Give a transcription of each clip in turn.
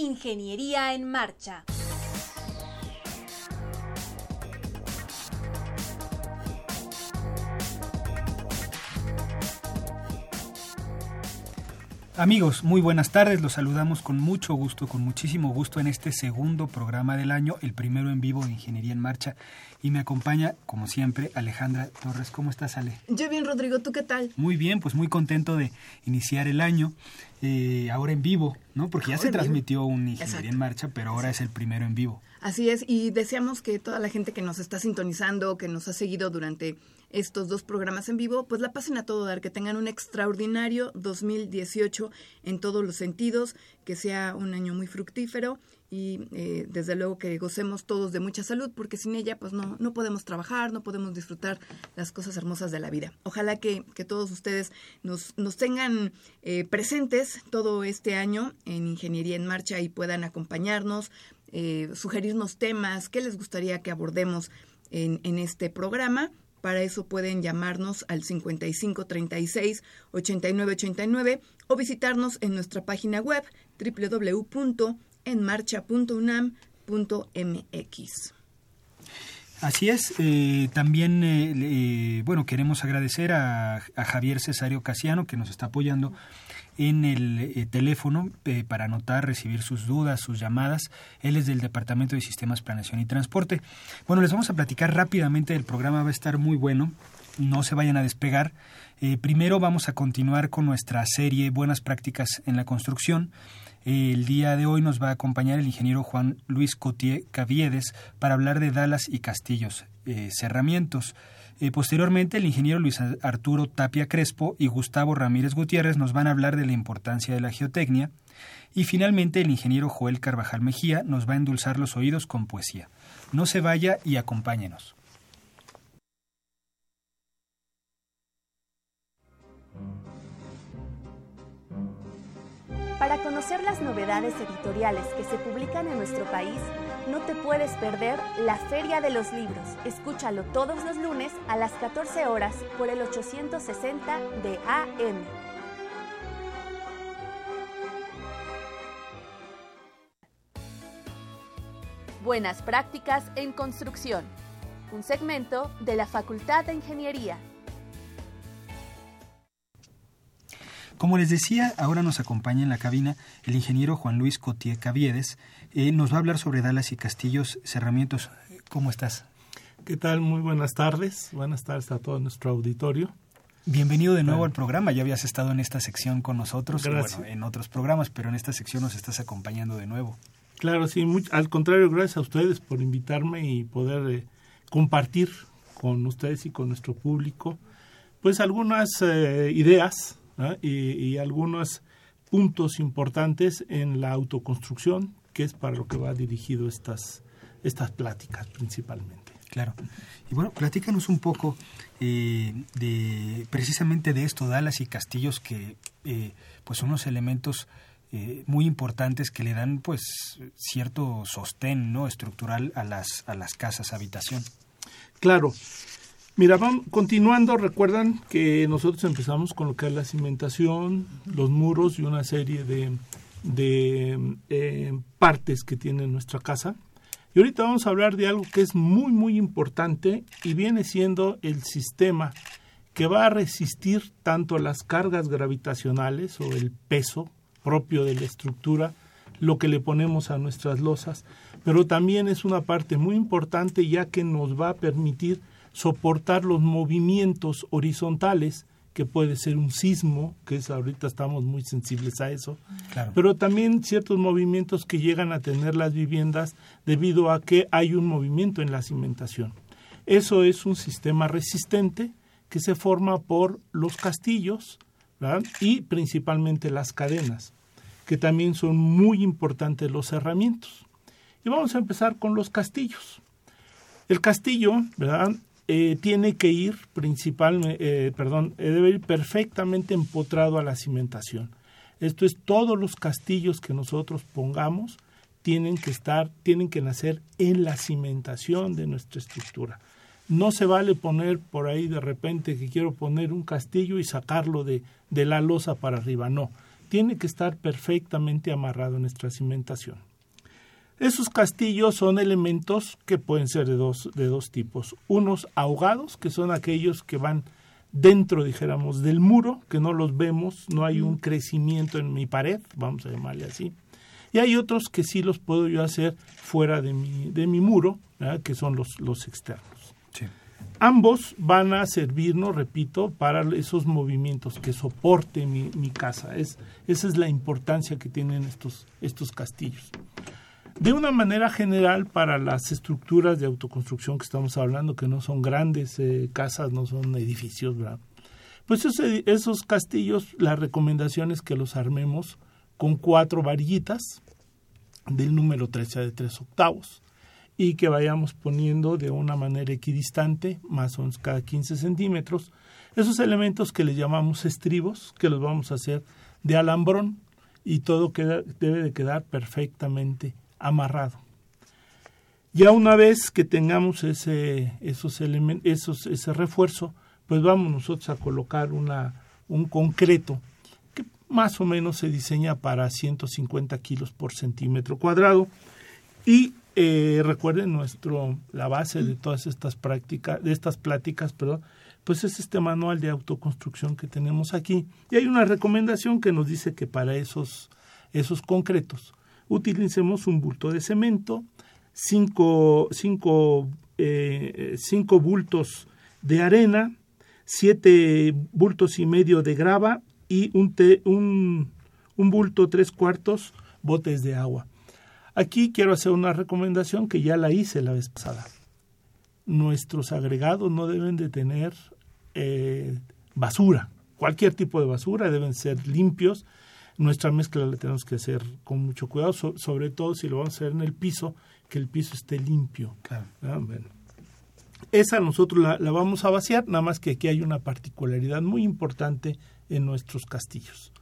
Ingeniería en Marcha. Amigos, muy buenas tardes. Los saludamos con mucho gusto, con muchísimo gusto en este segundo programa del año, el primero en vivo de Ingeniería en Marcha. Y me acompaña, como siempre, Alejandra Torres. ¿Cómo estás, Ale? Yo bien, Rodrigo. ¿Tú qué tal? Muy bien, pues muy contento de iniciar el año. Eh, ahora en vivo, ¿no? Porque ya se transmitió un Ingeniería en Marcha, pero ahora es el primero en vivo. Así es, y deseamos que toda la gente que nos está sintonizando, que nos ha seguido durante estos dos programas en vivo, pues la pasen a todo dar, que tengan un extraordinario 2018 en todos los sentidos, que sea un año muy fructífero y eh, desde luego que gocemos todos de mucha salud, porque sin ella pues no, no podemos trabajar, no podemos disfrutar las cosas hermosas de la vida. Ojalá que, que todos ustedes nos, nos tengan eh, presentes todo este año en Ingeniería en Marcha y puedan acompañarnos, eh, sugerirnos temas, qué les gustaría que abordemos en, en este programa para eso pueden llamarnos al 5536-8989 o visitarnos en nuestra página web www.enmarcha.unam.mx. Así es, eh, también eh, eh, bueno queremos agradecer a, a, Javier Cesario Casiano que nos está apoyando en el eh, teléfono eh, para anotar, recibir sus dudas, sus llamadas. Él es del Departamento de Sistemas, Planeación y Transporte. Bueno, les vamos a platicar rápidamente, el programa va a estar muy bueno, no se vayan a despegar. Eh, primero vamos a continuar con nuestra serie Buenas Prácticas en la Construcción. El día de hoy nos va a acompañar el ingeniero Juan Luis Cotier Caviedes para hablar de Dalas y Castillos, cerramientos. Eh, posteriormente, el ingeniero Luis Arturo Tapia Crespo y Gustavo Ramírez Gutiérrez nos van a hablar de la importancia de la geotecnia. Y finalmente, el ingeniero Joel Carvajal Mejía nos va a endulzar los oídos con poesía. No se vaya y acompáñenos. Para conocer las novedades editoriales que se publican en nuestro país, no te puedes perder la Feria de los Libros. Escúchalo todos los lunes a las 14 horas por el 860 de AM. Buenas prácticas en construcción. Un segmento de la Facultad de Ingeniería. Como les decía, ahora nos acompaña en la cabina el ingeniero Juan Luis Cotier Caviedes, eh, nos va a hablar sobre Dalas y Castillos Cerramientos. ¿Cómo estás? ¿Qué tal? Muy buenas tardes. Buenas tardes a todo nuestro auditorio. Bienvenido de nuevo al programa. Ya habías estado en esta sección con nosotros, bueno, en otros programas, pero en esta sección nos estás acompañando de nuevo. Claro, sí. al contrario, gracias a ustedes por invitarme y poder eh, compartir con ustedes y con nuestro público, pues algunas eh, ideas y, y algunos puntos importantes en la autoconstrucción que es para lo que va dirigido estas, estas pláticas principalmente. Claro. Y bueno, platícanos un poco eh, de precisamente de esto, Dalas y Castillos, que eh, pues son unos elementos eh, muy importantes que le dan pues cierto sostén no estructural a las a las casas habitación. Claro. Mira, vamos, continuando, recuerdan que nosotros empezamos con lo que es la cimentación, los muros y una serie de, de eh, partes que tiene nuestra casa. Y ahorita vamos a hablar de algo que es muy, muy importante y viene siendo el sistema que va a resistir tanto las cargas gravitacionales o el peso propio de la estructura, lo que le ponemos a nuestras losas, pero también es una parte muy importante ya que nos va a permitir soportar los movimientos horizontales que puede ser un sismo, que es ahorita estamos muy sensibles a eso, pero también ciertos movimientos que llegan a tener las viviendas debido a que hay un movimiento en la cimentación. Eso es un sistema resistente que se forma por los castillos y principalmente las cadenas, que también son muy importantes los cerramientos. Y vamos a empezar con los castillos. El castillo, ¿verdad? Eh, tiene que ir principalmente, eh, perdón, eh, debe ir perfectamente empotrado a la cimentación. Esto es, todos los castillos que nosotros pongamos tienen que estar, tienen que nacer en la cimentación de nuestra estructura. No se vale poner por ahí de repente que quiero poner un castillo y sacarlo de, de la losa para arriba. No, tiene que estar perfectamente amarrado en nuestra cimentación. Esos castillos son elementos que pueden ser de dos, de dos tipos. Unos ahogados, que son aquellos que van dentro, dijéramos, del muro, que no los vemos, no hay un crecimiento en mi pared, vamos a llamarle así. Y hay otros que sí los puedo yo hacer fuera de mi, de mi muro, que son los, los externos. Ambos van a servirnos, repito, para esos movimientos que soporte mi, mi casa. Es, esa es la importancia que tienen estos, estos castillos. De una manera general, para las estructuras de autoconstrucción que estamos hablando, que no son grandes eh, casas, no son edificios, ¿verdad? Pues esos, castillos, la recomendación es que los armemos con cuatro varillitas del número 13 de 3 octavos y que vayamos poniendo de una manera equidistante, más o menos cada 15 centímetros, esos elementos que le llamamos estribos, que los vamos a hacer de alambrón y todo queda, debe de quedar perfectamente amarrado. Ya una vez que tengamos ese, esos esos, ese refuerzo, pues vamos nosotros a colocar una, un concreto que más o menos se diseña para 150 kilos por centímetro cuadrado. Y eh, recuerden nuestro, la base de todas estas prácticas, de estas pláticas, perdón, pues es este manual de autoconstrucción que tenemos aquí. Y hay una recomendación que nos dice que para esos, esos concretos utilicemos un bulto de cemento, cinco, cinco, eh, cinco bultos de arena, siete bultos y medio de grava y un, un, un bulto tres cuartos botes de agua. Aquí quiero hacer una recomendación que ya la hice la vez pasada. Nuestros agregados no deben de tener eh, basura. Cualquier tipo de basura deben ser limpios nuestra mezcla la tenemos que hacer con mucho cuidado, sobre todo si lo vamos a hacer en el piso, que el piso esté limpio. Esa nosotros la, vamos a vaciar, nada más que aquí hay una particularidad muy importante en nuestros castillos.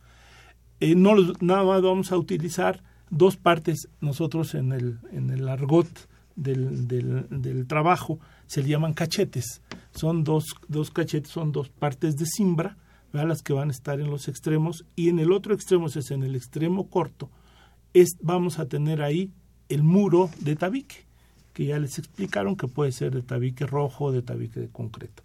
Eh, no nada más vamos a utilizar dos partes, nosotros en el, en el argot del, del, del trabajo se le llaman cachetes. Son dos, dos cachetes, son dos partes de cimbra, las que van a estar en los extremos y en el otro extremo, es en el extremo corto, es, vamos a tener ahí el muro de tabique, que ya les explicaron que puede ser de tabique rojo o de tabique de concreto.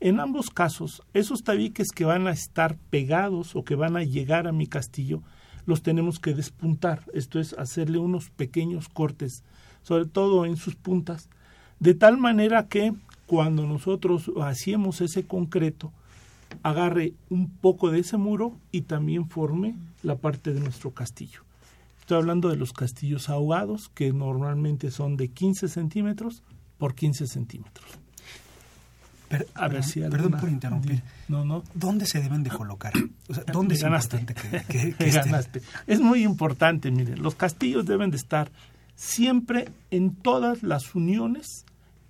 En ambos casos, esos tabiques que van a estar pegados o que van a llegar a mi castillo, los tenemos que despuntar, esto es hacerle unos pequeños cortes, sobre todo en sus puntas, de tal manera que cuando nosotros hacemos ese concreto, agarre un poco de ese muro y también forme la parte de nuestro castillo. Estoy hablando de los castillos ahogados, que normalmente son de 15 centímetros por 15 centímetros. a ver si perdón por interrumpir. No, no. ¿Dónde se deben de colocar? ¿Dónde es importante que, Es muy importante, miren, los castillos deben de estar siempre en todas las uniones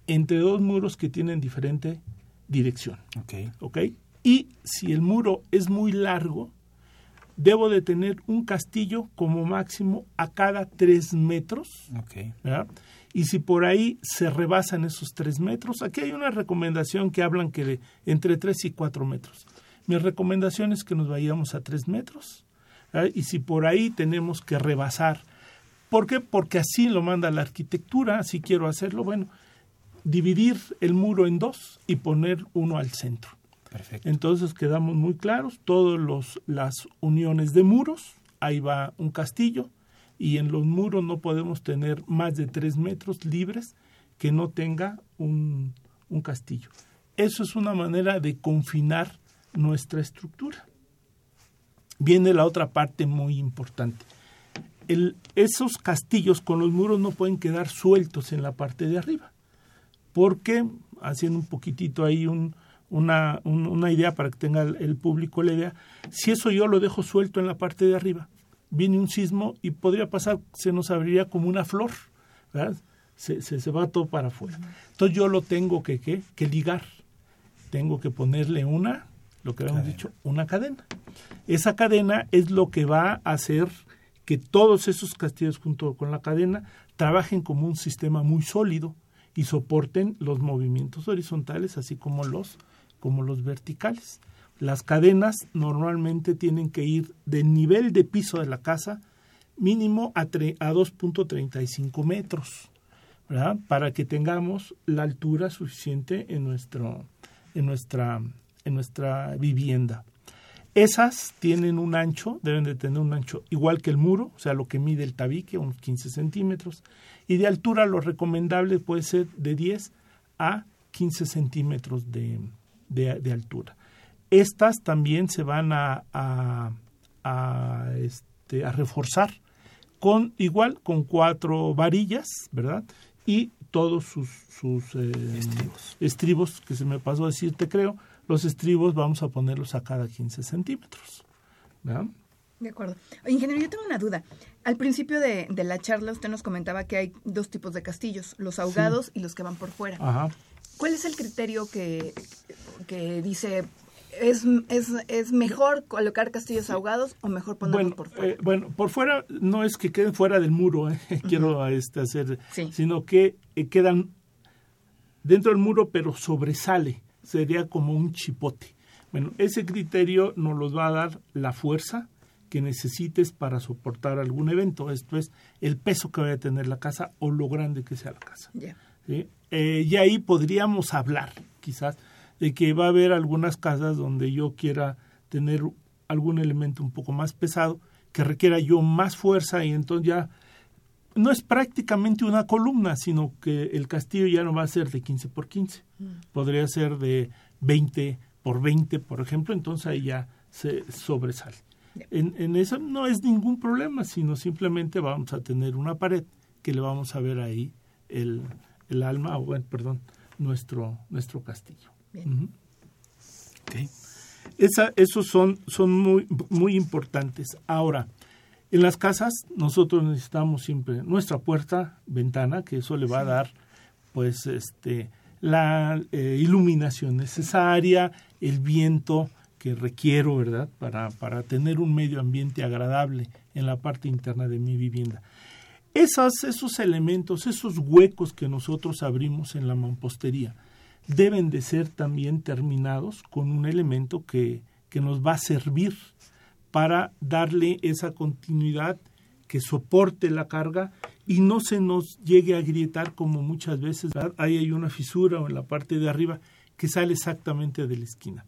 entre dos muros que tienen diferente dirección. Ok. ¿Ok? Y si el muro es muy largo, debo de tener un castillo como máximo a cada tres metros. Y si por ahí se rebasan esos tres metros, aquí hay una recomendación que hablan que de entre tres y cuatro metros. Mi recomendación es que nos vayamos a tres metros. Y si por ahí tenemos que rebasar, ¿por qué? Porque así lo manda la arquitectura, así quiero hacerlo, bueno, dividir el muro en dos y poner uno al centro. Entonces quedamos muy claros, todas las uniones de muros, ahí va un castillo, y en los muros no podemos tener más de tres metros libres que no tenga un, un castillo. Eso es una manera de confinar nuestra estructura. Viene la otra parte muy importante. Esos castillos con los muros no pueden quedar sueltos en la parte de arriba, porque, haciendo un poquitito ahí un, una, una, idea para que tenga el, público la idea, si eso yo lo dejo suelto en la parte de arriba, viene un sismo y podría pasar, se nos abriría como una flor, ¿verdad? Se, se, va todo para afuera. Entonces yo lo tengo que, ¿qué? que ligar, tengo que ponerle una, lo que habíamos dicho, una cadena. Esa cadena es lo que va a hacer que todos esos castillos junto con la cadena trabajen como un sistema muy sólido y soporten los movimientos horizontales así como los como los verticales. Las cadenas normalmente tienen que ir del nivel de piso de la casa mínimo a, a 2.35 metros. Para que tengamos la altura suficiente en, nuestro, en, nuestra, en nuestra vivienda. Esas tienen un ancho, deben de tener un ancho igual que el muro, o sea, lo que mide el tabique, unos 15 centímetros, y de altura lo recomendable puede ser de 10 a 15 centímetros de, de, altura. Estas también se van a, a, este, a reforzar con igual con cuatro varillas, ¿verdad? Y todos sus, sus eh, estribos. estribos, que se me pasó a decirte, creo, los estribos vamos a ponerlos a cada 15 centímetros. ¿verdad? De acuerdo. Ingeniero, yo tengo una duda. Al principio de, de, la charla usted nos comentaba que hay dos tipos de castillos, los ahogados y los que van por fuera. Ajá. ¿Cuál es el criterio que, que dice ¿Es, es, ¿Es, mejor colocar castillos ahogados o mejor ponerlos por fuera? Eh, bueno, por fuera no es que queden fuera del muro, eh, quiero este, hacer, sino que eh, quedan dentro del muro pero sobresale, sería como un chipote. Bueno, ese criterio nos los va a dar la fuerza que necesites para soportar algún evento, esto es el peso que vaya a tener la casa o lo grande que sea la casa. ¿sí? y ahí podríamos hablar, quizás, de que va a haber algunas casas donde yo quiera tener algún elemento un poco más pesado, que requiera yo más fuerza y entonces ya no es prácticamente una columna, sino que el castillo ya no va a ser de 15 por 15, mm. podría ser de 20 por 20, por ejemplo, entonces ahí ya se sobresale. En, en, eso no es ningún problema, sino simplemente vamos a tener una pared que le vamos a ver ahí el, el alma, o bueno, perdón, nuestro, nuestro castillo. Esa, esos son, son muy, muy importantes. Ahora, en las casas nosotros necesitamos siempre nuestra puerta, ventana, que eso le va a dar pues este la eh, iluminación necesaria, el viento que requiero, ¿verdad? Para, para tener un medio ambiente agradable en la parte interna de mi vivienda. Esas, esos elementos, esos huecos que nosotros abrimos en la mampostería, deben de ser también terminados con un elemento que, que nos va a servir para darle esa continuidad que soporte la carga y no se nos llegue a agrietar como muchas veces ahí hay una fisura o en la parte de arriba que sale exactamente de la esquina.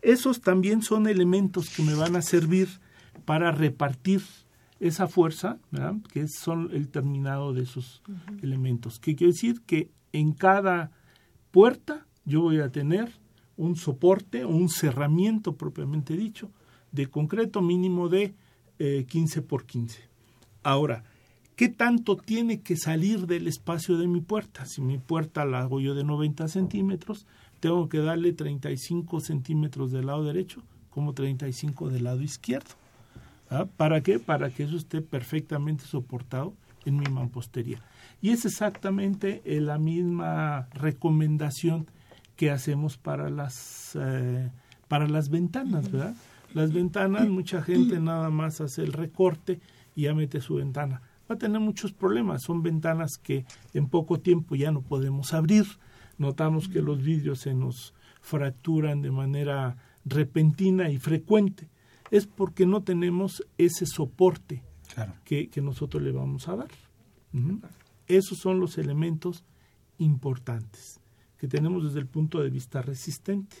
Esos también son elementos que me van a servir para repartir esa fuerza, que son el terminado de esos elementos. ¿Qué quiere decir? Que en cada puerta yo voy a tener un soporte un cerramiento propiamente dicho de concreto mínimo de 15 eh, por 15. Ahora, ¿qué tanto tiene que salir del espacio de mi puerta? Si mi puerta la hago yo de 90 centímetros, tengo que darle 35 centímetros del lado derecho como 35 del lado izquierdo. ¿Ah? ¿Para qué? Para que eso esté perfectamente soportado en mi mampostería. Y es exactamente eh, la misma recomendación que hacemos para las, eh, para las ventanas, ¿verdad? Las ventanas, mucha gente nada más hace el recorte y ya mete su ventana. Va a tener muchos problemas. Son ventanas que en poco tiempo ya no podemos abrir. Notamos que los vidrios se nos fracturan de manera repentina y frecuente. Es porque no tenemos ese soporte que, que nosotros le vamos a dar. Esos son los elementos importantes que tenemos desde el punto de vista resistente.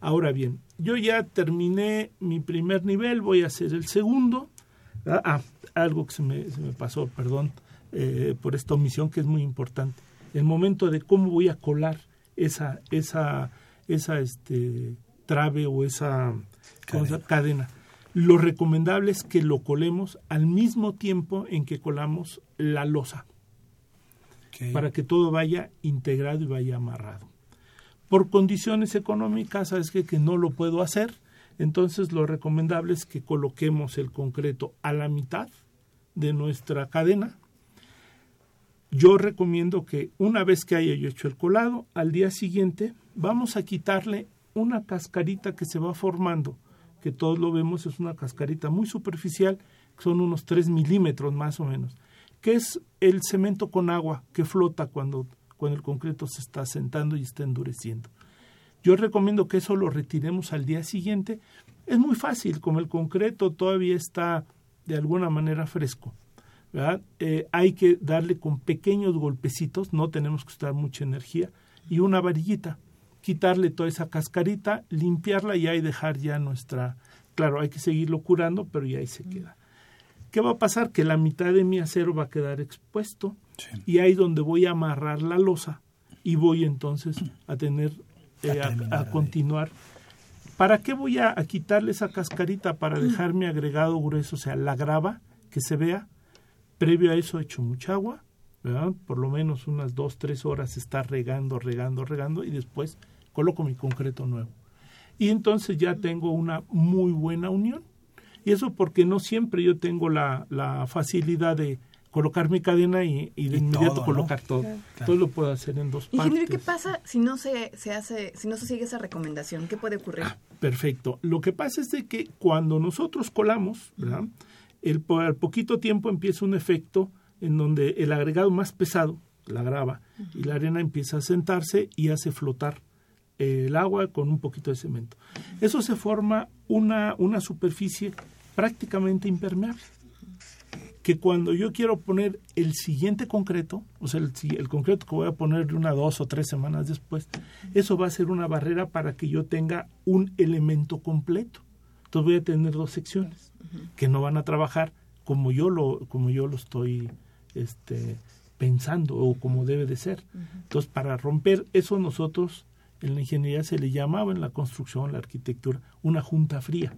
Ahora bien, yo ya terminé mi primer nivel, voy a hacer el segundo. Ah, ah, algo que se me, se me pasó, perdón, eh, por esta omisión que es muy importante. El momento de cómo voy a colar esa, esa, esa este, trave o esa cadena. cadena. Lo recomendable es que lo colemos al mismo tiempo en que colamos la losa, para que todo vaya integrado y vaya amarrado. Por condiciones económicas, sabes que, que no lo puedo hacer, entonces lo recomendable es que coloquemos el concreto a la mitad de nuestra cadena. Yo recomiendo que una vez que haya hecho el colado, al día siguiente vamos a quitarle una cascarita que se va formando, que todos lo vemos, es una cascarita muy superficial, son unos 3 milímetros más o menos, que es el cemento con agua que flota cuando, cuando el concreto se está sentando y está endureciendo. Yo recomiendo que eso lo retiremos al día siguiente. Es muy fácil, como el concreto todavía está de alguna manera fresco. Eh, hay que darle con pequeños golpecitos, no tenemos que usar mucha energía, y una varillita, quitarle toda esa cascarita, limpiarla y ahí dejar ya nuestra... Claro, hay que seguirlo curando, pero ya ahí se queda. ¿Qué va a pasar? Que la mitad de mi acero va a quedar expuesto sí. y ahí donde voy a amarrar la losa y voy entonces a tener eh, a, a, continuar. ¿Para qué voy a, a, quitarle esa cascarita? Para dejar mi agregado grueso, o sea, la grava, que se vea. Previo a eso he hecho mucha agua, ¿verdad? Por lo menos unas dos, tres horas está regando, regando, regando y después coloco mi concreto nuevo. Y entonces ya tengo una muy buena unión. Y eso porque no siempre yo tengo la, la facilidad de, colocar mi cadena y, y de y inmediato todo, colocar ¿no? todo. Claro. Todo lo puedo hacer en dos partes. Ingeniero, ¿qué pasa si no se, se hace, si no se sigue esa recomendación? ¿Qué puede ocurrir? Ah, perfecto. Lo que pasa es de que cuando nosotros colamos, ¿verdad? El, al poquito tiempo empieza un efecto en donde el agregado más pesado, la grava, uh -huh. y la arena empieza a sentarse y hace flotar el agua con un poquito de cemento. Eso se forma una, una superficie prácticamente impermeable que cuando yo quiero poner el siguiente concreto, o sea, el, el, concreto que voy a poner una, dos o tres semanas después, eso va a ser una barrera para que yo tenga un elemento completo. Entonces voy a tener dos secciones que no van a trabajar como yo lo, como yo lo estoy este, pensando o como debe de ser. Entonces, para romper eso nosotros en la ingeniería se le llamaba en la construcción, la arquitectura, una junta fría.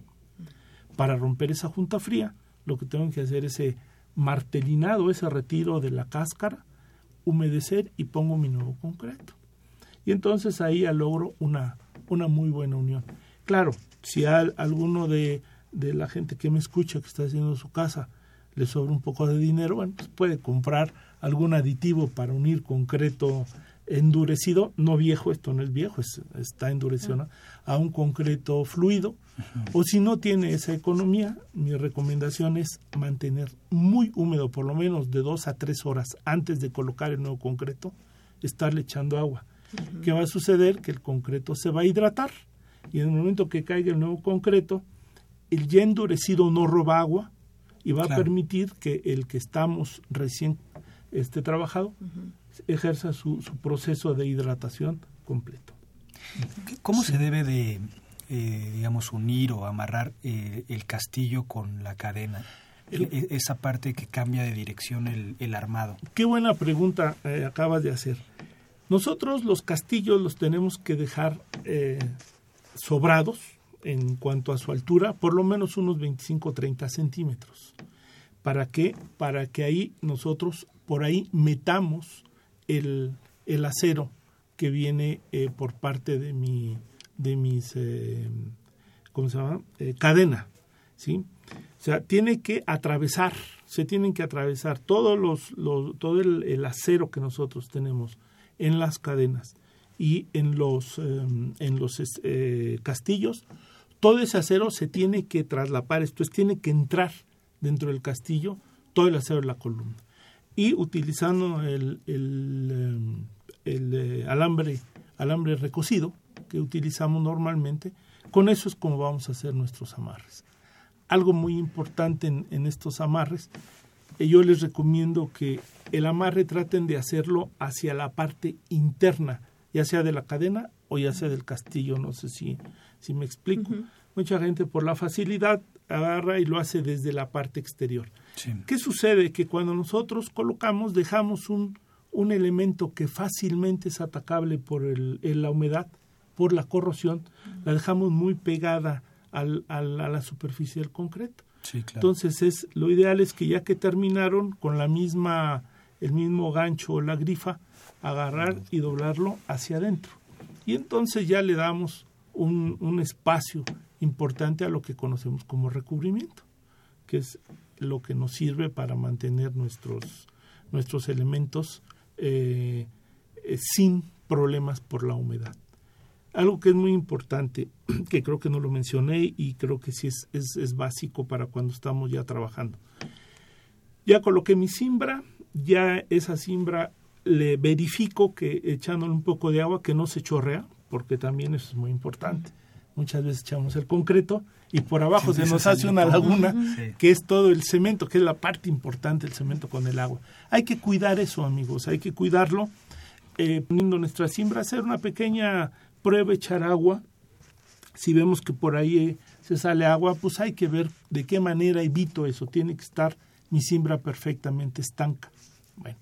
Para romper esa junta fría, lo que tengo que hacer es martelinado ese retiro de la cáscara, humedecer y pongo mi nuevo concreto. Y entonces ahí ya logro una, una muy buena unión. Claro, si a alguno de, de la gente que me escucha que está haciendo su casa le sobra un poco de dinero, bueno, pues puede comprar algún aditivo para unir concreto endurecido, no viejo, esto no es viejo, es, está endurecido, ¿no? a un concreto fluido. O si no tiene esa economía, mi recomendación es mantener muy húmedo, por lo menos de dos a tres horas antes de colocar el nuevo concreto, estarle echando agua. Uh -huh. ¿Qué va a suceder? Que el concreto se va a hidratar y en el momento que caiga el nuevo concreto, el ya endurecido no roba agua y va claro. a permitir que el que estamos recién este, trabajado uh -huh ejerza su, su, proceso de hidratación completo. ¿Cómo sí. se debe de, eh, digamos, unir o amarrar eh, el castillo con la cadena? El, esa parte que cambia de dirección el, el armado. Qué buena pregunta eh, acabas de hacer. Nosotros los castillos los tenemos que dejar sobrados en cuanto a su altura, por lo menos unos 25 o 30 centímetros. ¿Para qué? Para que ahí nosotros por ahí metamos el, el acero que viene eh, por parte de mi de mis eh, ¿cómo se llama? Eh, cadena sí o sea tiene que atravesar se tienen que atravesar todos los, los todo el, acero que nosotros tenemos en las cadenas y en los en los eh, castillos. Todo ese acero se tiene que traslapar esto es tiene que entrar dentro del castillo todo el acero de la columna y utilizando el, el, el, el eh, alambre, alambre recocido que utilizamos normalmente, con eso es como vamos a hacer nuestros amarres. Algo muy importante en, en estos amarres, eh, yo les recomiendo que el amarre traten de hacerlo hacia la parte interna, ya sea de la cadena o ya sea del castillo, no sé si, si me explico. Uh -huh. mucha gente por la facilidad agarra y lo hace desde la parte exterior. ¿Qué sucede? Que cuando nosotros colocamos, dejamos un, un elemento que fácilmente es atacable por el, la humedad, por la corrosión, la dejamos muy pegada al, a la superficie del concreto. Entonces es lo ideal es que ya que terminaron con la misma el mismo gancho o la grifa, agarrar y doblarlo hacia adentro. Y entonces ya le damos un, un espacio importante a lo que conocemos como recubrimiento, que es lo que nos sirve para mantener nuestros, nuestros elementos eh, eh, sin problemas por la humedad. Algo que es muy importante, que creo que no lo mencioné y creo que sí es, es, es básico para cuando estamos ya trabajando. Ya coloqué mi cimbra, ya esa cimbra le verifico que echándole un poco de agua que no se chorrea, porque también eso es muy importante. Muchas veces echamos el concreto y por abajo se nos hace una laguna, que es todo el cemento, que es la parte importante del cemento con el agua. Hay que cuidar eso, amigos, hay que cuidarlo. Eh, poniendo nuestra cimbra, hacer una pequeña prueba, echar agua. Si vemos que por ahí eh, se sale agua, pues hay que ver de qué manera evito eso. Tiene que estar mi cimbra perfectamente estanca. Bueno,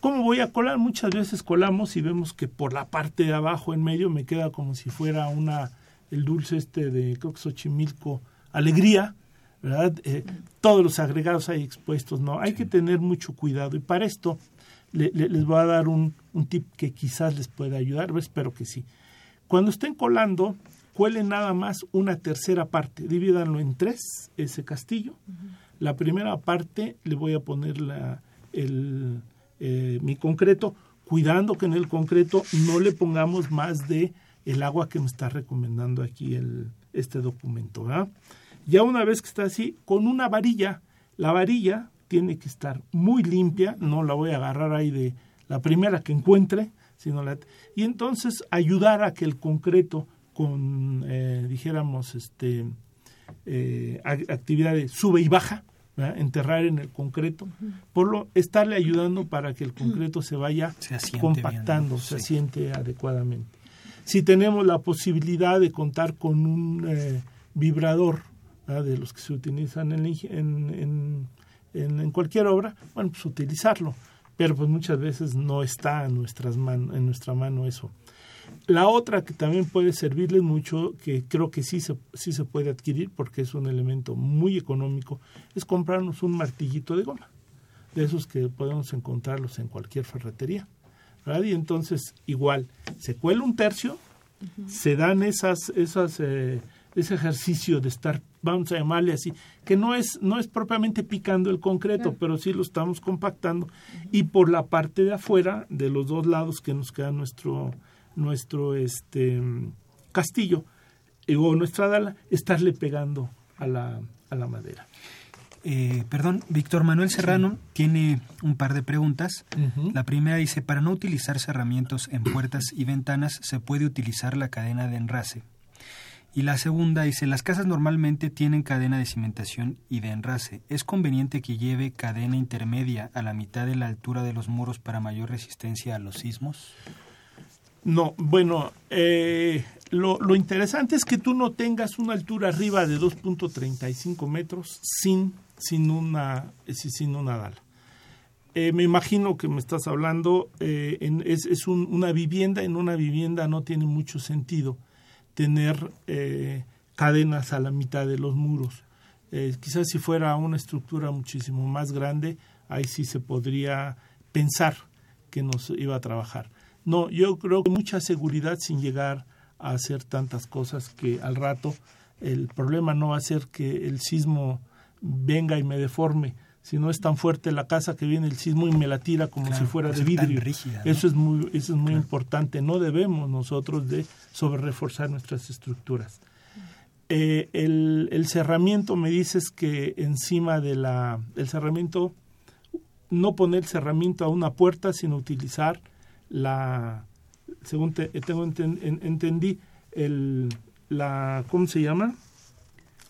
¿cómo voy a colar? Muchas veces colamos y vemos que por la parte de abajo en medio me queda como si fuera una el dulce este de creo que Xochimilco, alegría, ¿verdad? Eh, todos los agregados ahí expuestos, ¿no? Hay que tener mucho cuidado y para esto les voy a dar un, un tip que quizás les pueda ayudar, espero que sí. Cuando estén colando, cuelen nada más una tercera parte, divídanlo en tres, ese castillo. La primera parte le voy a poner la, el, eh, mi concreto, cuidando que en el concreto no le pongamos más de el agua que me está recomendando aquí el, este documento. Ya una vez que está así, con una varilla, la varilla tiene que estar muy limpia, no la voy a agarrar ahí de la primera que encuentre, sino la, y entonces ayudar a que el concreto con, eh, dijéramos, este, eh, actividad de sube y baja, enterrar en el concreto, por lo estarle ayudando para que el concreto se vaya compactando, se asiente adecuadamente. Si tenemos la posibilidad de contar con un eh, vibrador de los que se utilizan en, cualquier obra, bueno, pues utilizarlo, pero pues muchas veces no está en, nuestras en nuestra mano eso. La otra que también puede servirles mucho, que creo que sí se, sí se puede adquirir porque es un elemento muy económico, es comprarnos un martillito de goma, de esos que podemos encontrarlos en cualquier ferretería. Y entonces, igual, se cuela un tercio, se dan esas, esas, eh, ese ejercicio de estar, vamos a llamarle así, que no es, no es propiamente picando el concreto, pero sí lo estamos compactando, y por la parte de afuera, de los dos lados que nos queda nuestro nuestro este castillo eh, o nuestra dala, estarle pegando a la, a la madera. Eh, perdón, Víctor Manuel Serrano tiene un par de preguntas. La primera dice, para no utilizar cerramientos en puertas y ventanas, ¿se puede utilizar la cadena de enrase? Y la segunda dice, las casas normalmente tienen cadena de cimentación y de enrase. ¿Es conveniente que lleve cadena intermedia a la mitad de la altura de los muros para mayor resistencia a los sismos? No, bueno, eh, lo, lo, interesante es que tú no tengas una altura arriba de 2.35 metros sin, sin, una, sin una dala. Eh, me imagino que me estás hablando, eh, en, es, es un, una vivienda, en una vivienda no tiene mucho sentido tener cadenas a la mitad de los muros. quizás si fuera una estructura muchísimo más grande, ahí sí se podría pensar que nos iba a trabajar no, yo creo que mucha seguridad sin llegar a hacer tantas cosas que al rato el problema no va a ser que el sismo venga y me deforme, si no es tan fuerte la casa que viene el sismo y me la tira como si fuera de vidrio. Eso es muy, eso es muy importante. No debemos nosotros de sobre reforzar nuestras estructuras. Eh, el, el, cerramiento me dices que encima de la el cerramiento no poner cerramiento a una puerta sino utilizar la, según tengo entendí, el, la, ¿cómo se llama?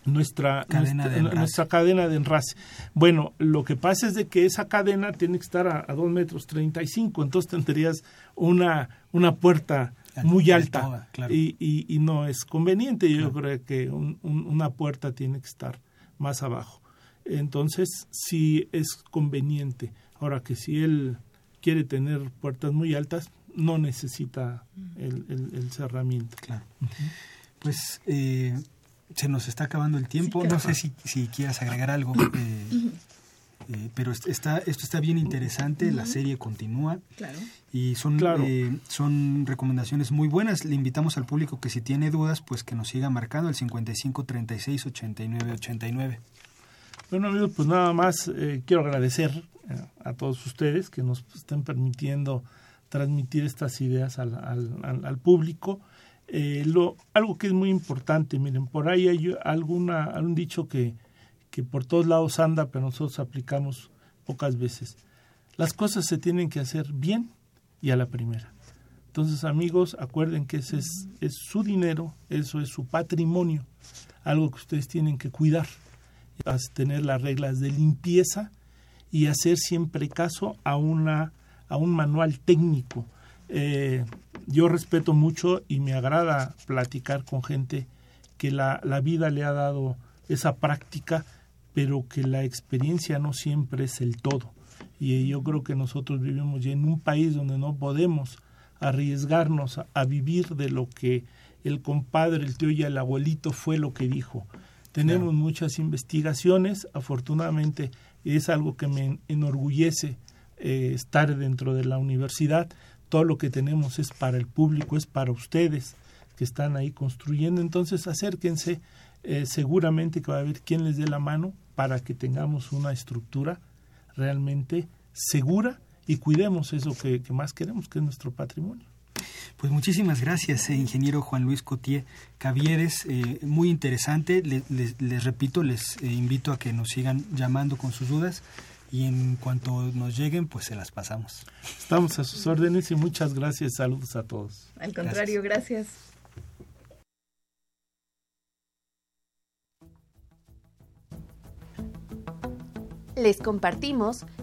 Nuestra cadena, nuestra, de nuestra cadena de enrase. Bueno, lo que pasa es de que esa cadena tiene que estar a, a 2 metros 35, entonces tendrías una, una puerta muy alta y, y, no es conveniente. Yo creo que una puerta tiene que estar más abajo. Entonces, sí es conveniente. Ahora que si él quiere tener puertas muy altas, no necesita el, el, cerramiento. Claro. Pues eh, se nos está acabando el tiempo. no sé si, si quieras agregar algo. Eh, eh, pero está, esto está bien interesante, la serie continúa claro. y son, eh, son recomendaciones muy buenas. Le invitamos al público que si tiene dudas, pues que nos siga marcando el 55 36 89 89. Bueno amigos, pues nada más eh, quiero agradecer a todos ustedes que nos estén permitiendo transmitir estas ideas al, al, al, público. Lo, algo que es muy importante, miren, por ahí hay alguna, algún dicho que que por todos lados anda, pero nosotros aplicamos pocas veces. Las cosas se tienen que hacer bien y a la primera. Entonces, amigos, acuerden que ese es, es su dinero, eso es su patrimonio, algo que ustedes tienen que cuidar, tener las reglas de limpieza y hacer siempre caso a, una, a un manual técnico. Eh, yo respeto mucho y me agrada platicar con gente que la, la vida le ha dado esa práctica pero que la experiencia no siempre es el todo. Y yo creo que nosotros vivimos ya en un país donde no podemos arriesgarnos a, vivir de lo que el compadre, el tío y el abuelito fue lo que dijo. Tenemos muchas investigaciones, afortunadamente es algo que me enorgullece eh, estar dentro de la universidad. Todo lo que tenemos es para el público, es para ustedes que están ahí construyendo. Entonces acérquense, eh, seguramente que va a haber quien les dé la mano para que tengamos una estructura realmente segura y cuidemos eso que, más queremos, que es nuestro patrimonio. Pues muchísimas gracias, eh, ingeniero Juan Luis Cotier Caviedes. Eh, muy interesante. les repito, les invito a que nos sigan llamando con sus dudas y en cuanto nos lleguen, pues se las pasamos. Estamos a sus órdenes y muchas gracias. Saludos a todos. Al contrario, gracias. Les compartimos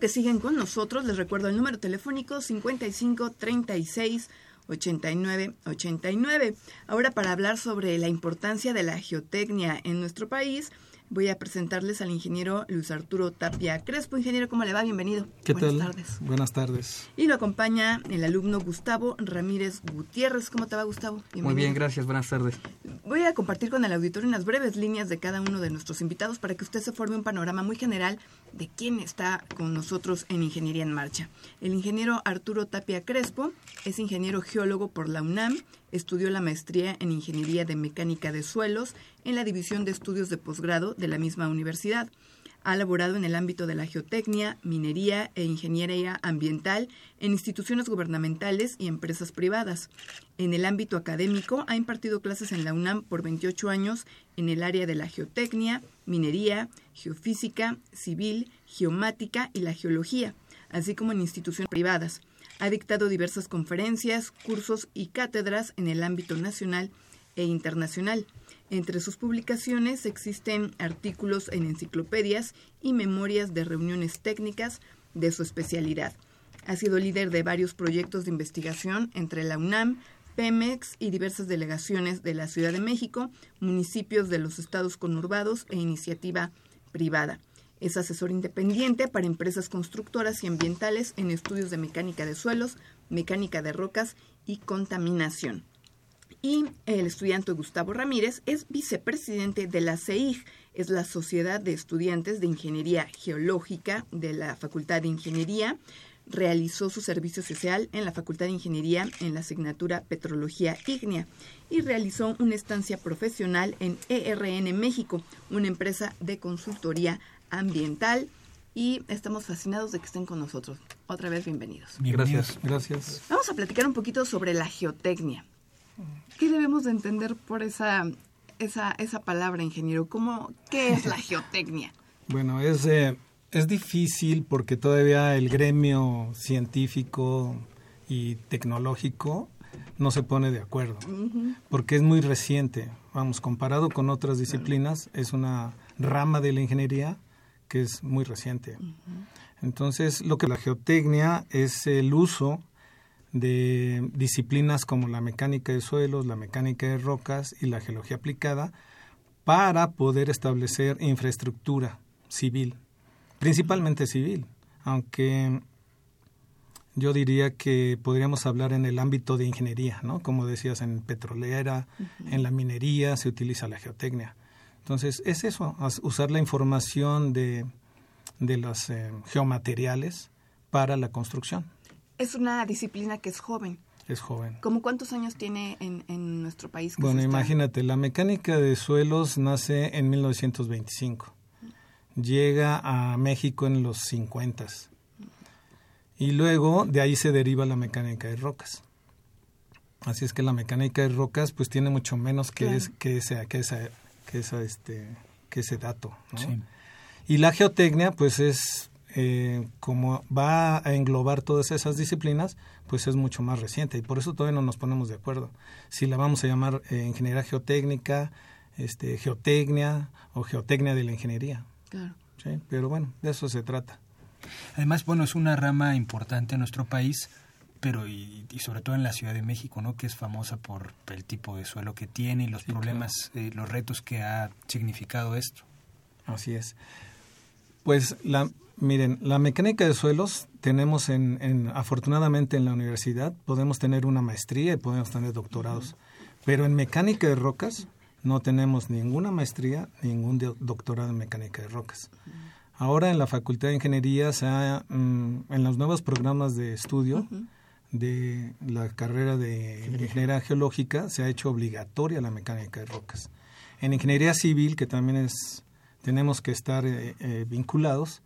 Que siguen con nosotros. Les recuerdo el número telefónico 55 36 89 89. Ahora para hablar sobre la importancia de la geotecnia en nuestro país, voy a presentarles al ingeniero Luis Arturo Tapia Crespo. Ingeniero, ¿cómo le va? Bienvenido. ¿Qué Buenas tardes. Buenas tardes. Y lo acompaña el alumno Gustavo Ramírez Gutiérrez. ¿Cómo te va, Gustavo? Muy bien, gracias. Buenas tardes. Voy a compartir con el auditorio unas breves líneas de cada uno de nuestros invitados para que usted se forme un panorama muy general de quién está con nosotros en Ingeniería en Marcha. El ingeniero Arturo Tapia Crespo es ingeniero geólogo por la UNAM, estudió la maestría en Ingeniería de Mecánica de Suelos en la División de Estudios de Posgrado de la misma universidad. Ha laborado en el ámbito de la geotecnia, minería e ingeniería ambiental en instituciones gubernamentales y empresas privadas. En el ámbito académico ha impartido clases en la UNAM por 28 años en el área de la geotecnia, minería, geofísica, civil, geomática y la geología, así como en instituciones privadas. Ha dictado diversas conferencias, cursos y cátedras en el ámbito nacional e internacional. Entre sus publicaciones existen artículos en enciclopedias y memorias de reuniones técnicas de su especialidad. Ha sido líder de varios proyectos de investigación entre la UNAM, Pemex y diversas delegaciones de la Ciudad de México, municipios de los estados conurbados e iniciativa privada. Es asesor independiente para empresas constructoras y ambientales en estudios de mecánica de suelos, mecánica de rocas y contaminación. Y el estudiante Gustavo Ramírez es vicepresidente de la CEIG, es la Sociedad de Estudiantes de Ingeniería Geológica de la Facultad de Ingeniería. Realizó su servicio social en la Facultad de Ingeniería en la asignatura Petrología Ígnea y realizó una estancia profesional en ERN México, una empresa de consultoría ambiental. Y estamos fascinados de que estén con nosotros. Otra vez, bienvenidos. Gracias, gracias. Vamos a platicar un poquito sobre la geotecnia. ¿Qué debemos de entender por esa, esa, esa palabra, ingeniero? ¿Cómo, ¿Qué es la geotecnia? Bueno, es, eh, es difícil porque todavía el gremio científico y tecnológico no se pone de acuerdo, porque es muy reciente. Vamos, comparado con otras disciplinas, es una rama de la ingeniería que es muy reciente. Entonces, lo que la geotecnia es el uso de disciplinas como la mecánica de suelos, la mecánica de rocas y la geología aplicada para poder establecer infraestructura civil, principalmente civil, aunque yo diría que podríamos hablar en el ámbito de ingeniería, ¿no? Como decías, en petrolera, en la minería se utiliza la geotecnia. Entonces, es eso, usar la información de, de los eh, geomateriales para la construcción. Es una disciplina que es joven. Es joven. ¿Cómo cuántos años tiene en, en nuestro país? bueno, imagínate, la mecánica de suelos nace en 1925. Llega a México en los 50. Y luego de ahí se deriva la mecánica de rocas. Así es que la mecánica de rocas pues tiene mucho menos que, es, que, ese, que, esa, que, esa, este, que ese dato. Y la geotecnia pues es eh, como va a englobar todas esas disciplinas, pues es mucho más reciente y por eso todavía no nos ponemos de acuerdo. Si la vamos a llamar eh, ingeniería geotécnica, este, geotecnia o geotecnia de la ingeniería. Claro. Sí, pero bueno, de eso se trata. Además, bueno, es una rama importante en nuestro país, pero y, sobre todo en la Ciudad de México, ¿no? Que es famosa por el tipo de suelo que tiene y los problemas, eh, los retos que ha significado esto. Así es. Pues la, Miren, la mecánica de suelos tenemos en, en, afortunadamente en la universidad podemos tener una maestría y podemos tener doctorados, pero en mecánica de rocas no tenemos ninguna maestría, ningún doctorado en mecánica de rocas. Ahora en la Facultad de Ingeniería, se mm, en los nuevos programas de estudio de la carrera de Ingeniería Geológica, se ha hecho obligatoria la mecánica de rocas. En Ingeniería Civil, que también es tenemos que estar eh, eh, vinculados,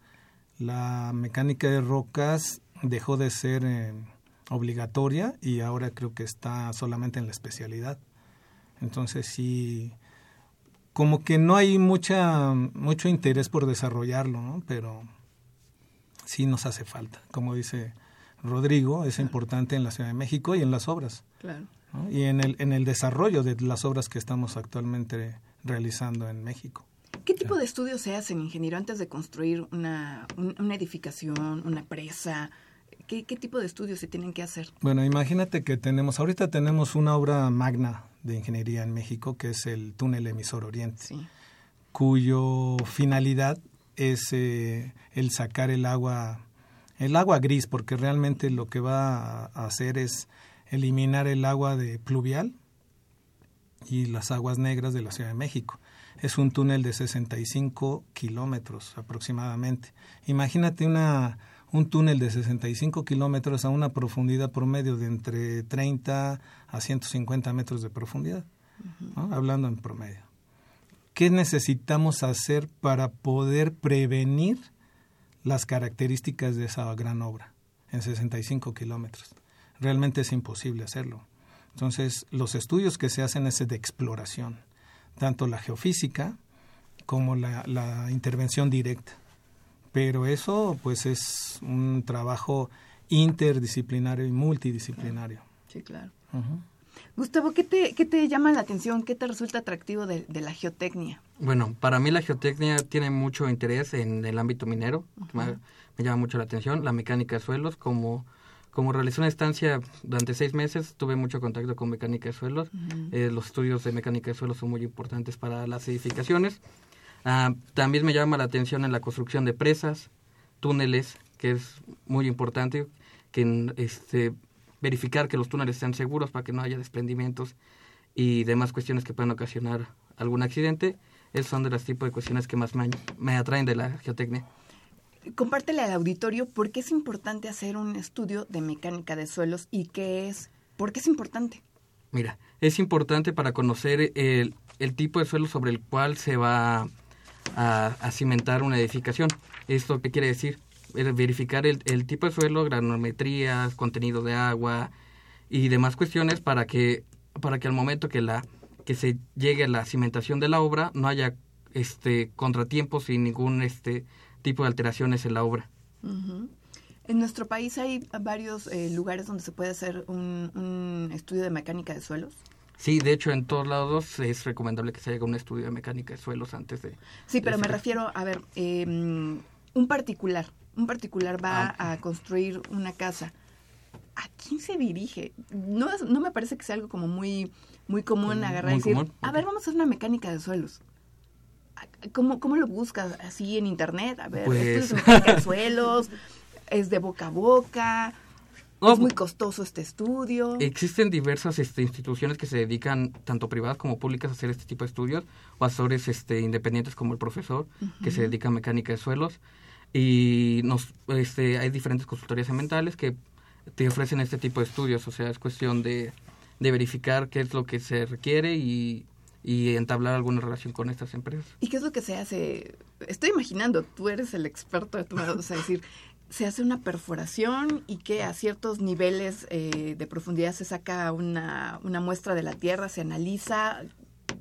la mecánica de rocas dejó de ser eh, obligatoria y ahora creo que está solamente en la especialidad. Entonces sí, como que no hay mucha mucho interés por desarrollarlo, ¿no? pero sí nos hace falta. Como dice Rodrigo, es importante en la Ciudad de México y en las obras. Claro. Y en el, en el desarrollo de las obras que estamos actualmente realizando en México. ¿Qué tipo de estudios se hacen, ingeniero, antes de construir una, una edificación, una presa? ¿Qué, ¿Qué, tipo de estudios se tienen que hacer? Bueno, imagínate que tenemos, ahorita tenemos una obra magna de ingeniería en México, que es el túnel emisor Oriente, sí. cuyo finalidad es eh, el sacar el agua, el agua gris, porque realmente lo que va a hacer es eliminar el agua de pluvial y las aguas negras de la Ciudad de México es un túnel de 65 kilómetros aproximadamente. Imagínate una, un túnel de 65 kilómetros a una profundidad promedio de entre 30 a 150 metros de profundidad, hablando en promedio. ¿Qué necesitamos hacer para poder prevenir las características de esa gran obra en 65 kilómetros? Realmente es imposible hacerlo. Entonces, los estudios que se hacen es de exploración tanto la geofísica como la, intervención directa. Pero eso pues es un trabajo interdisciplinario y multidisciplinario. Sí, claro. Gustavo, ¿qué te, ¿qué te llama la atención? ¿Qué te resulta atractivo de, la geotecnia? Bueno, para mí la geotecnia tiene mucho interés en el ámbito minero, me, llama mucho la atención, la mecánica de suelos, como, como realicé una estancia durante seis meses, tuve mucho contacto con mecánica de suelos, eh, los estudios de mecánica de suelos son muy importantes para las edificaciones, ah, también me llama la atención en la construcción de presas, túneles, que es muy importante, que este verificar que los túneles sean seguros para que no haya desprendimientos y demás cuestiones que puedan ocasionar algún accidente. Esos son de los tipos de cuestiones que más me, atraen de la geotecnia. Compártele al auditorio por qué es importante hacer un estudio de mecánica de suelos y qué es, por qué es importante. Mira, es importante para conocer el, tipo de suelo sobre el cual se va a, a cimentar una edificación. ¿Esto qué quiere decir? Verificar el, el tipo de suelo, granometrías, contenido de agua y demás cuestiones para que, para que al momento que, la, que se llegue a la cimentación de la obra no haya este, contratiempos y ningún este, tipo de alteraciones en la obra. En nuestro país hay varios eh, lugares donde se puede hacer un, un, estudio de mecánica de suelos. Sí, de hecho en todos lados es recomendable que se haga un estudio de mecánica de suelos antes de... Sí, pero me refiero, a ver, eh, un particular un particular va ah, a construir una casa, ¿a quién se dirige? No, no me parece que sea algo como muy, muy común agarrar y decir, a ver, vamos a hacer una mecánica de suelos. ¿Cómo, ¿Cómo lo buscas? ¿Así en internet? A ver, esto es pues mecánica de suelos, es de boca a boca, es muy costoso este estudio. Existen diversas este, instituciones que se dedican, tanto privadas como públicas, a hacer este tipo de estudios, o asesores este, independientes como el profesor, que se dedica a mecánica de suelos y nos este, hay diferentes consultorías ambientales que te ofrecen este tipo de estudios, o sea, es cuestión de, de verificar qué es lo que se requiere y, y entablar alguna relación con estas empresas. ¿Y qué es lo que se hace? Estoy imaginando, tú eres el experto de tu o sea, decir, se hace una perforación y que a ciertos niveles eh, de profundidad se saca una, una muestra de la tierra, se analiza,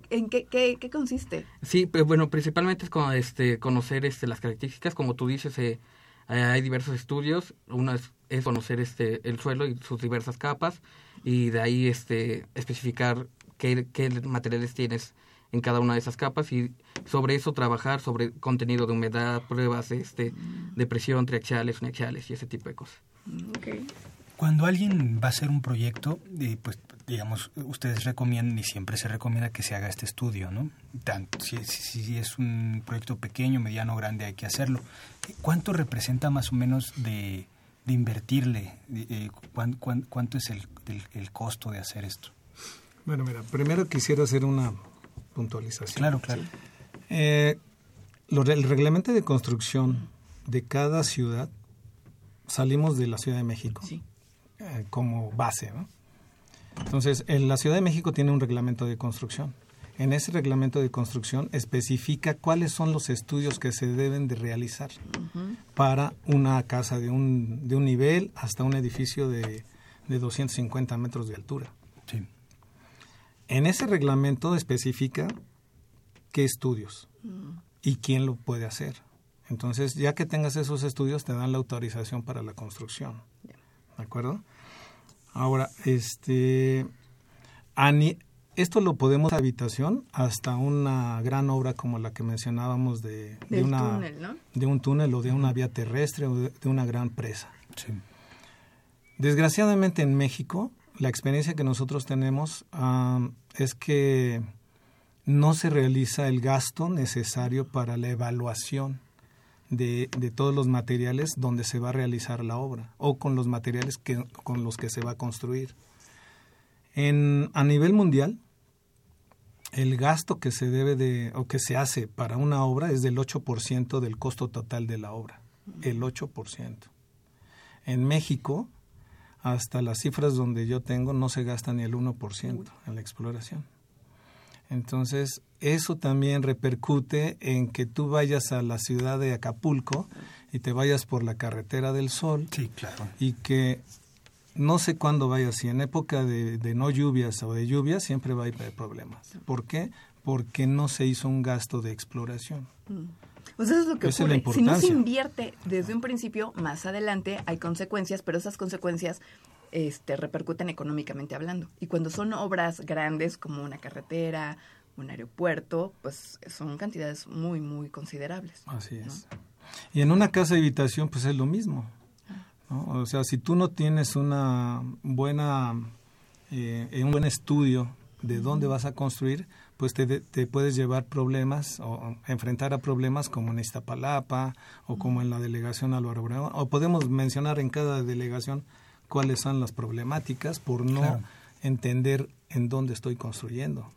¿En qué, qué, qué, consiste? Sí, pues bueno, principalmente es con, este, conocer este, las características, como tú dices, eh, hay diversos estudios, uno es, conocer este, el suelo y sus diversas capas y de ahí este, especificar qué, qué materiales tienes en cada una de esas capas y sobre eso trabajar sobre contenido de humedad, pruebas este, de presión triaxiales, uniaxiales y ese tipo de cosas. Okay. Cuando alguien va a hacer un proyecto, eh, pues digamos, ustedes recomiendan y siempre se recomienda que se haga este estudio, ¿no? Tanto, si, si, es un proyecto pequeño, mediano, grande, hay que hacerlo. ¿Cuánto representa más o menos de, de invertirle? Eh, ¿cuánto, es el, el, costo de hacer esto? Bueno, mira, primero quisiera hacer una puntualización. Claro, claro. Eh, el reglamento de construcción de cada ciudad, salimos de la Ciudad de México. Sí eh, como base. Entonces, en la Ciudad de México tiene un reglamento de construcción. En ese reglamento de construcción especifica cuáles son los estudios que se deben de realizar para una casa de un, de un nivel hasta un edificio de, de 250 metros de altura. Sí. En ese reglamento especifica qué estudios y quién lo puede hacer. Entonces, ya que tengas esos estudios, te dan la autorización para la construcción. ¿De acuerdo? Ahora, este, esto lo podemos habitación hasta una gran obra como la que mencionábamos de, de, una, de un túnel o de una vía terrestre o de, una gran presa. Desgraciadamente en México, la experiencia que nosotros tenemos es que no se realiza el gasto necesario para la evaluación de, de, todos los materiales donde se va a realizar la obra o con los materiales que, con los que se va a construir. En, a nivel mundial, el gasto que se debe de o que se hace para una obra es del 8% del costo total de la obra, el 8%. En México, hasta las cifras donde yo tengo, no se gasta ni el 1% en la exploración. Entonces, eso también repercute en que tú vayas a la ciudad de Acapulco y te vayas por la carretera del Sol. Sí, claro. Y que no sé cuándo vayas, si en época de, no lluvias o de lluvias, siempre va a haber problemas. ¿Por qué? Porque no se hizo un gasto de exploración. Mm. Pues eso es lo que ocurre. si no se invierte desde un principio, más adelante hay consecuencias, pero esas consecuencias este, repercuten económicamente hablando. Y cuando son obras grandes como una carretera, un aeropuerto, pues son cantidades muy, muy considerables. Así es. Y en una casa de habitación, pues es lo mismo. O sea, si tú no tienes una buena, eh, un buen estudio de dónde vas a construir, pues te, te, puedes llevar problemas o enfrentar a problemas como en Iztapalapa o como en la delegación Álvaro Obregón. O podemos mencionar en cada delegación cuáles son las problemáticas por no entender en dónde estoy construyendo.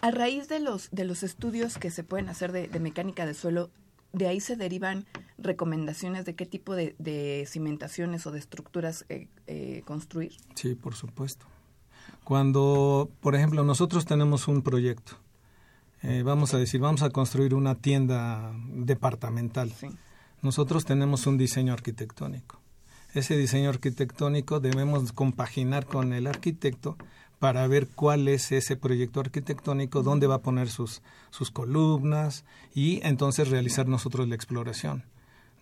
A raíz de los, de los estudios que se pueden hacer de, mecánica de suelo, de ahí se derivan recomendaciones de qué tipo de, cimentaciones o de estructuras eh, eh, construir. Sí, por supuesto. Cuando, por ejemplo, nosotros tenemos un proyecto, eh, vamos a decir, vamos a construir una tienda departamental. Nosotros tenemos un diseño arquitectónico. Ese diseño arquitectónico debemos compaginar con el arquitecto para ver cuál es ese proyecto arquitectónico, dónde va a poner sus, sus columnas y entonces realizar nosotros la exploración.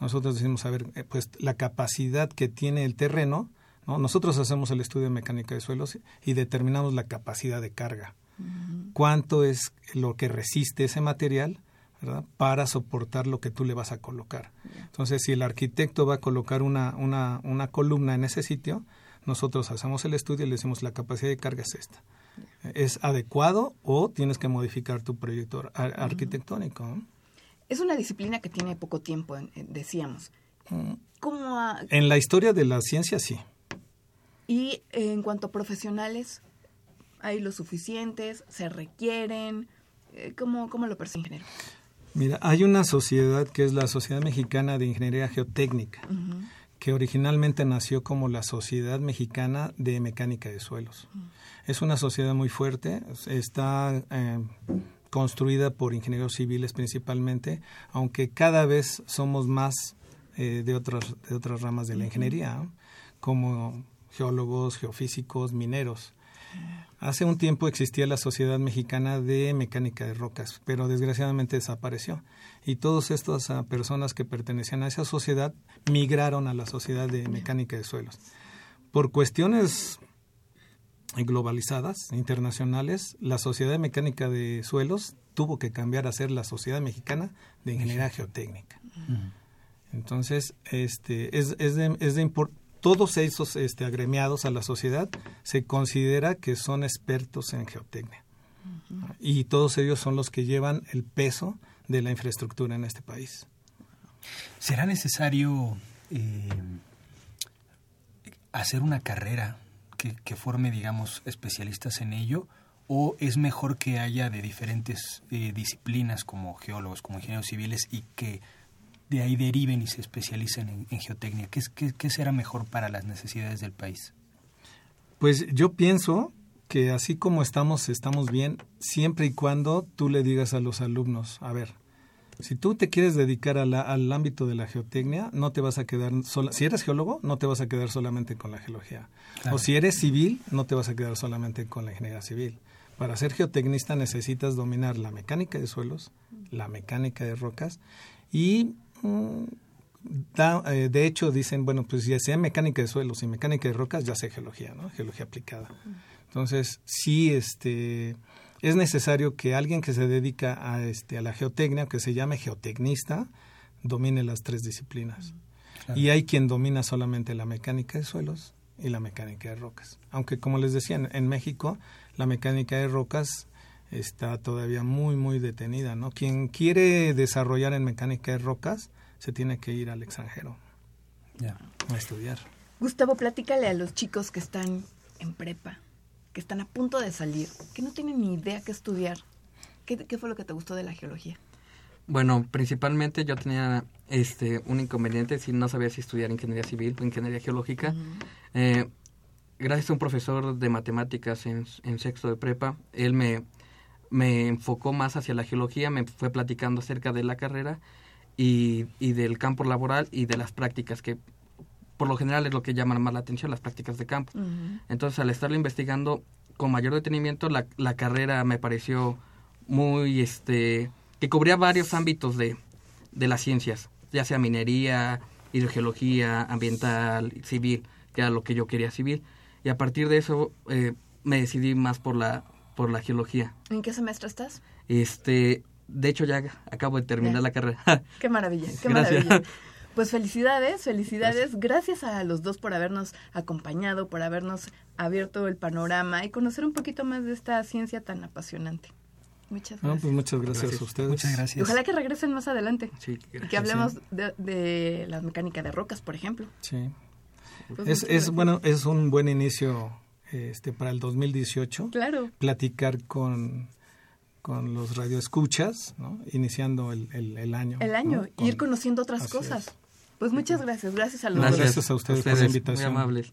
Nosotros decimos, a ver, eh, pues la capacidad que tiene el terreno, nosotros hacemos el estudio de mecánica de suelos y determinamos la capacidad de carga. Cuánto es lo que resiste ese material para soportar lo que tú le vas a colocar. Entonces, si el arquitecto va a colocar una, una, una columna en ese sitio, nosotros hacemos el estudio y le decimos la capacidad de carga es esta. ¿Es adecuado o tienes que modificar tu proyecto arquitectónico? Es una disciplina que tiene poco tiempo, decíamos. ¿Cómo En la historia de la ciencia, sí. Y en cuanto a profesionales, ¿hay los suficientes? ¿Se requieren? Eh, ¿Cómo, cómo lo percibe ingeniero? Mira, hay una sociedad que es la Sociedad Mexicana de Ingeniería Geotécnica, que originalmente nació como la Sociedad Mexicana de Mecánica de Suelos. Es una sociedad muy fuerte, está eh, construida por ingenieros civiles principalmente, aunque cada vez somos más eh, de, otras, de otras ramas de la ingeniería, como geólogos, geofísicos, mineros. Hace un tiempo existía la Sociedad Mexicana de Mecánica de Rocas, pero desgraciadamente desapareció. Y todas estas ah, personas que pertenecían a esa sociedad migraron a la Sociedad de Mecánica de Suelos. Por cuestiones globalizadas, internacionales, la Sociedad de Mecánica de Suelos tuvo que cambiar a ser la Sociedad Mexicana de Ingeniería Geotécnica. Entonces, este, es, es de, es de todos esos este, agremiados a la sociedad se considera que son expertos en geotecnia. Y todos ellos son los que llevan el peso de la infraestructura en este país. ¿Será necesario eh, hacer una carrera que, forme, digamos, especialistas en ello? ¿O es mejor que haya de diferentes eh, disciplinas como geólogos, como ingenieros civiles y que de ahí deriven y se especialicen en, geotecnia? ¿Qué, qué, será mejor para las necesidades del país? Pues yo pienso que así como estamos, estamos bien siempre y cuando tú le digas a los alumnos, a ver, si tú te quieres dedicar al ámbito de la geotecnia, no te vas a quedar sola. Si eres geólogo, no te vas a quedar solamente con la geología. O si eres civil, no te vas a quedar solamente con la ingeniería civil. Para ser geotecnista necesitas dominar la mecánica de suelos, la mecánica de rocas y eh, de hecho, dicen, bueno, pues ya sea mecánica de suelos y mecánica de rocas, ya sé geología, ¿no? Geología aplicada. Entonces, sí, este, es necesario que alguien que se dedica a, este, a la geotecnia, que se llame geotecnista, domine las tres disciplinas. Y hay quien domina solamente la mecánica de suelos y la mecánica de rocas. Aunque, como les decía, en México, la mecánica de rocas está todavía muy, muy detenida, ¿no? Quien quiere desarrollar en mecánica de rocas se tiene que ir al extranjero a estudiar. Gustavo, platícale a los chicos que están en prepa, que están a punto de salir, que no tienen ni idea qué estudiar. ¿Qué, qué fue lo que te gustó de la geología? Bueno, principalmente yo tenía este un inconveniente si no sabía si estudiar ingeniería civil o ingeniería geológica. Eh, gracias a un profesor de matemáticas en, en, sexto de prepa, él me, me enfocó más hacia la geología, me fue platicando acerca de la carrera y, y del campo laboral y de las prácticas que por lo general es lo que llama más la atención, las prácticas de campo. Entonces, al estarlo investigando con mayor detenimiento, la, la carrera me pareció muy, este, que cubría varios ámbitos de, de las ciencias, ya sea minería, hidrogeología, ambiental, civil, que era lo que yo quería civil. Y a partir de eso eh, me decidí más por la, por la geología. ¿En qué semestre estás? Este, de hecho ya acabo de terminar la carrera. Qué maravilla, qué maravilla. Pues felicidades, felicidades. Gracias. a los dos por habernos acompañado, por habernos abierto el panorama y conocer un poquito más de esta ciencia tan apasionante. Muchas gracias. pues muchas gracias, a ustedes. Muchas gracias. Ojalá que regresen más adelante. Sí, y que hablemos de, de, la mecánica de rocas, por ejemplo. Sí. Pues es, es bueno, es un buen inicio este para el 2018. Claro. Platicar con con los radioescuchas, ¿no? iniciando el, el, año. El año, ir conociendo otras cosas. Pues muchas gracias, gracias a los gracias, gracias a ustedes, por la invitación. Muy amables.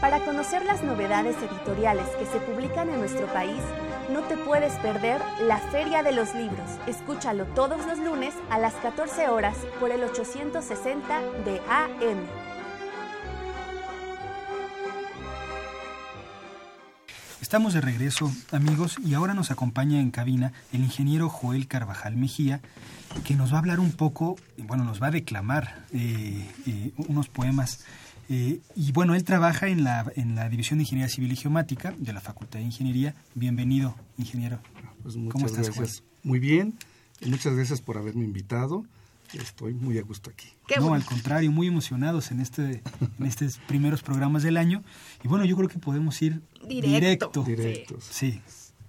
Para conocer las novedades editoriales que se publican en nuestro país, no te puedes perder la Feria de los Libros. Escúchalo todos los lunes a las 14 horas por el 860 de AM. Estamos de regreso, amigos, y ahora nos acompaña en cabina el ingeniero Joel Carvajal Mejía, que nos va a hablar un poco, bueno, nos va a declamar eh, eh, unos poemas eh, y bueno, él trabaja en la, en la División de Ingeniería Civil y Geomática de la Facultad de Ingeniería. Bienvenido, ingeniero. Pues ¿Cómo estás, gracias. Muy bien. Muchas gracias por haberme invitado. Estoy muy a gusto aquí. no, al contrario, muy emocionados en este en estos primeros programas del año. Y bueno, yo creo que podemos ir directo. Directo. Sí.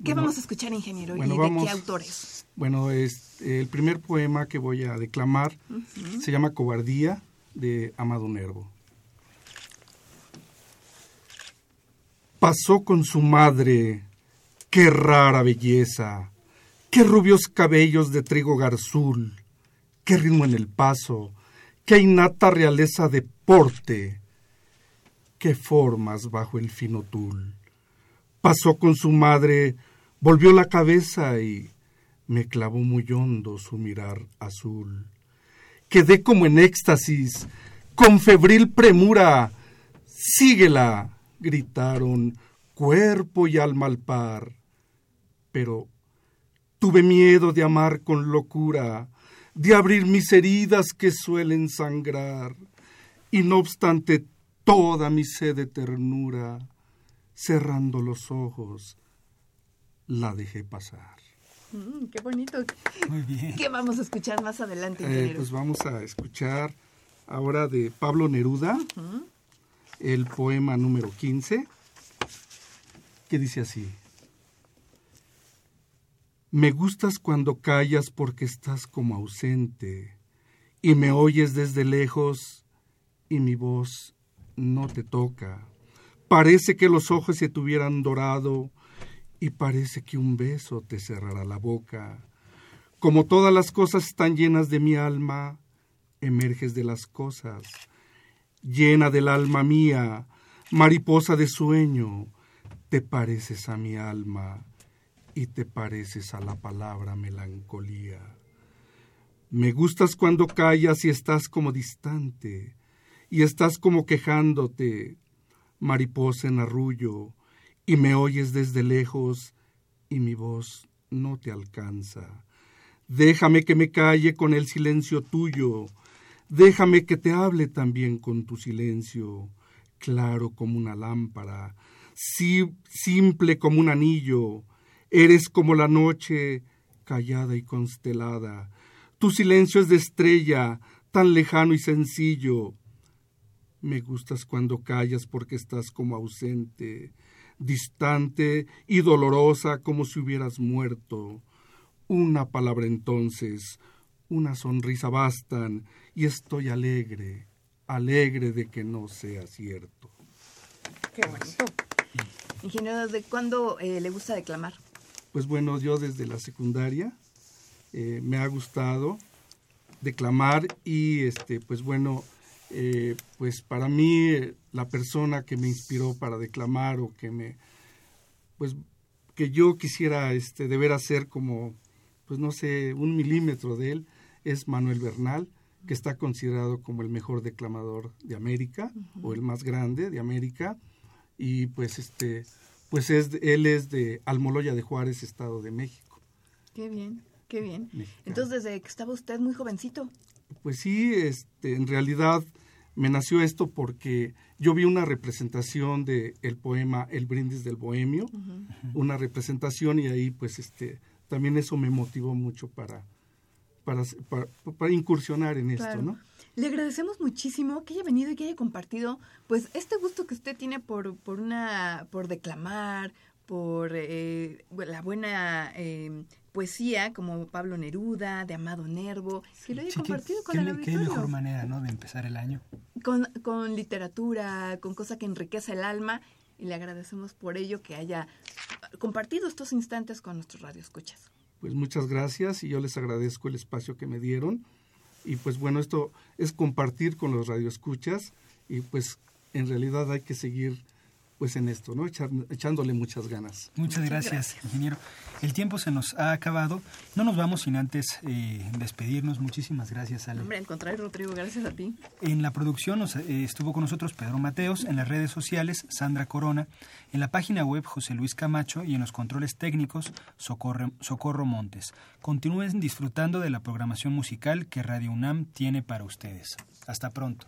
¿Qué vamos a escuchar, ingeniero? ¿Y de qué autores? Bueno, es, el primer poema que voy a declamar se llama Cobardía de Amado Nervo. Pasó con su madre. Qué rara belleza, qué rubios cabellos de trigo garzul, qué ritmo en el paso, qué innata realeza de porte, qué formas bajo el fino tul. Pasó con su madre, volvió la cabeza y me clavó muy hondo su mirar azul. Quedé como en éxtasis, con febril premura. Síguela, gritaron cuerpo y alma al par. Pero tuve miedo de amar con locura, de abrir mis heridas que suelen sangrar, y no obstante toda mi sed de ternura, cerrando los ojos, la dejé pasar. Mm, qué bonito. Muy bien. ¿Qué vamos a escuchar más adelante? Eh, pues vamos a escuchar ahora de Pablo Neruda el poema número 15, que dice así. Me gustas cuando callas porque estás como ausente y me oyes desde lejos y mi voz no te toca. Parece que los ojos se tuvieran dorado y parece que un beso te cerrará la boca. Como todas las cosas están llenas de mi alma, emerges de las cosas llena del alma mía, mariposa de sueño, te pareces a mi alma y te pareces a la palabra melancolía. Me gustas cuando callas y estás como distante, y estás como quejándote, mariposa en arrullo, y me oyes desde lejos, y mi voz no te alcanza. Déjame que me calle con el silencio tuyo, Déjame que te hable también con tu silencio, claro como una lámpara, simple como un anillo, eres como la noche callada y constelada, tu silencio es de estrella, tan lejano y sencillo. Me gustas cuando callas porque estás como ausente, distante y dolorosa como si hubieras muerto. Una palabra entonces, una sonrisa bastan y estoy alegre, alegre de que no sea cierto. Qué bonito. Ingeniero, ¿desde cuándo eh, le gusta declamar? Pues bueno, yo desde la secundaria eh, me ha gustado declamar y este pues bueno eh, pues para mí la persona que me inspiró para declamar o que me pues que yo quisiera este deber hacer como pues no sé un milímetro de él es Manuel Bernal que está considerado como el mejor declamador de América o el más grande de América. Y pues este pues es él es de Almoloya de Juárez Estado de México. Qué bien Qué bien. Entonces, desde que estaba usted muy jovencito. Pues sí, este, en realidad me nació esto porque yo vi una representación de el poema El brindis del bohemio, una representación y ahí pues este también eso me motivó mucho para para, para, incursionar en esto, ¿no? Le agradecemos muchísimo que haya venido y que haya compartido pues este gusto que usted tiene por por una por declamar, por eh, la buena eh, poesía como Pablo Neruda, de Amado Nervo, que lo haya compartido con el auditorio. Qué mejor manera, ¿no?, de empezar el año. Con, con literatura, con cosa que enriquece el alma, y le agradecemos por ello que haya compartido estos instantes con nuestros radioescuchas. Pues muchas gracias y yo les agradezco el espacio que me dieron. Y pues bueno, esto es compartir con los radioescuchas y pues en realidad hay que seguir pues en esto, ¿no? echándole muchas ganas. Muchas, gracias, ingeniero. El tiempo se nos ha acabado. No nos vamos sin antes eh, despedirnos. Muchísimas gracias, Ale. Hombre, al contrario, Rodrigo, gracias a ti. En la producción eh, estuvo con nosotros Pedro Mateos, en las redes sociales Sandra Corona, en la página web José Luis Camacho y en los controles técnicos Socorro Montes. Continúen disfrutando de la programación musical que Radio UNAM tiene para ustedes. Hasta pronto.